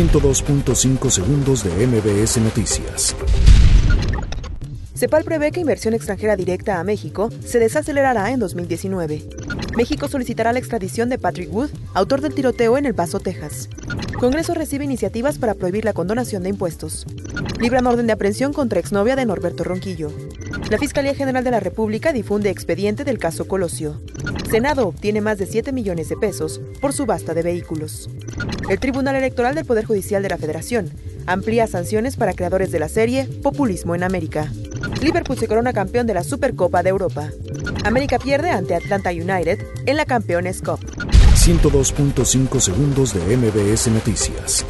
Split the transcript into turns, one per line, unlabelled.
102.5 segundos de MBS Noticias.
CEPAL prevé que inversión extranjera directa a México se desacelerará en 2019. México solicitará la extradición de Patrick Wood, autor del tiroteo en El Paso, Texas. Congreso recibe iniciativas para prohibir la condonación de impuestos. Libran orden de aprehensión contra exnovia de Norberto Ronquillo. La Fiscalía General de la República difunde expediente del caso Colosio. Senado obtiene más de 7 millones de pesos por subasta de vehículos. El Tribunal Electoral del Poder Judicial de la Federación amplía sanciones para creadores de la serie Populismo en América. Liverpool se corona campeón de la Supercopa de Europa. América pierde ante Atlanta United en la Campeones Cup.
102.5 segundos de MBS Noticias.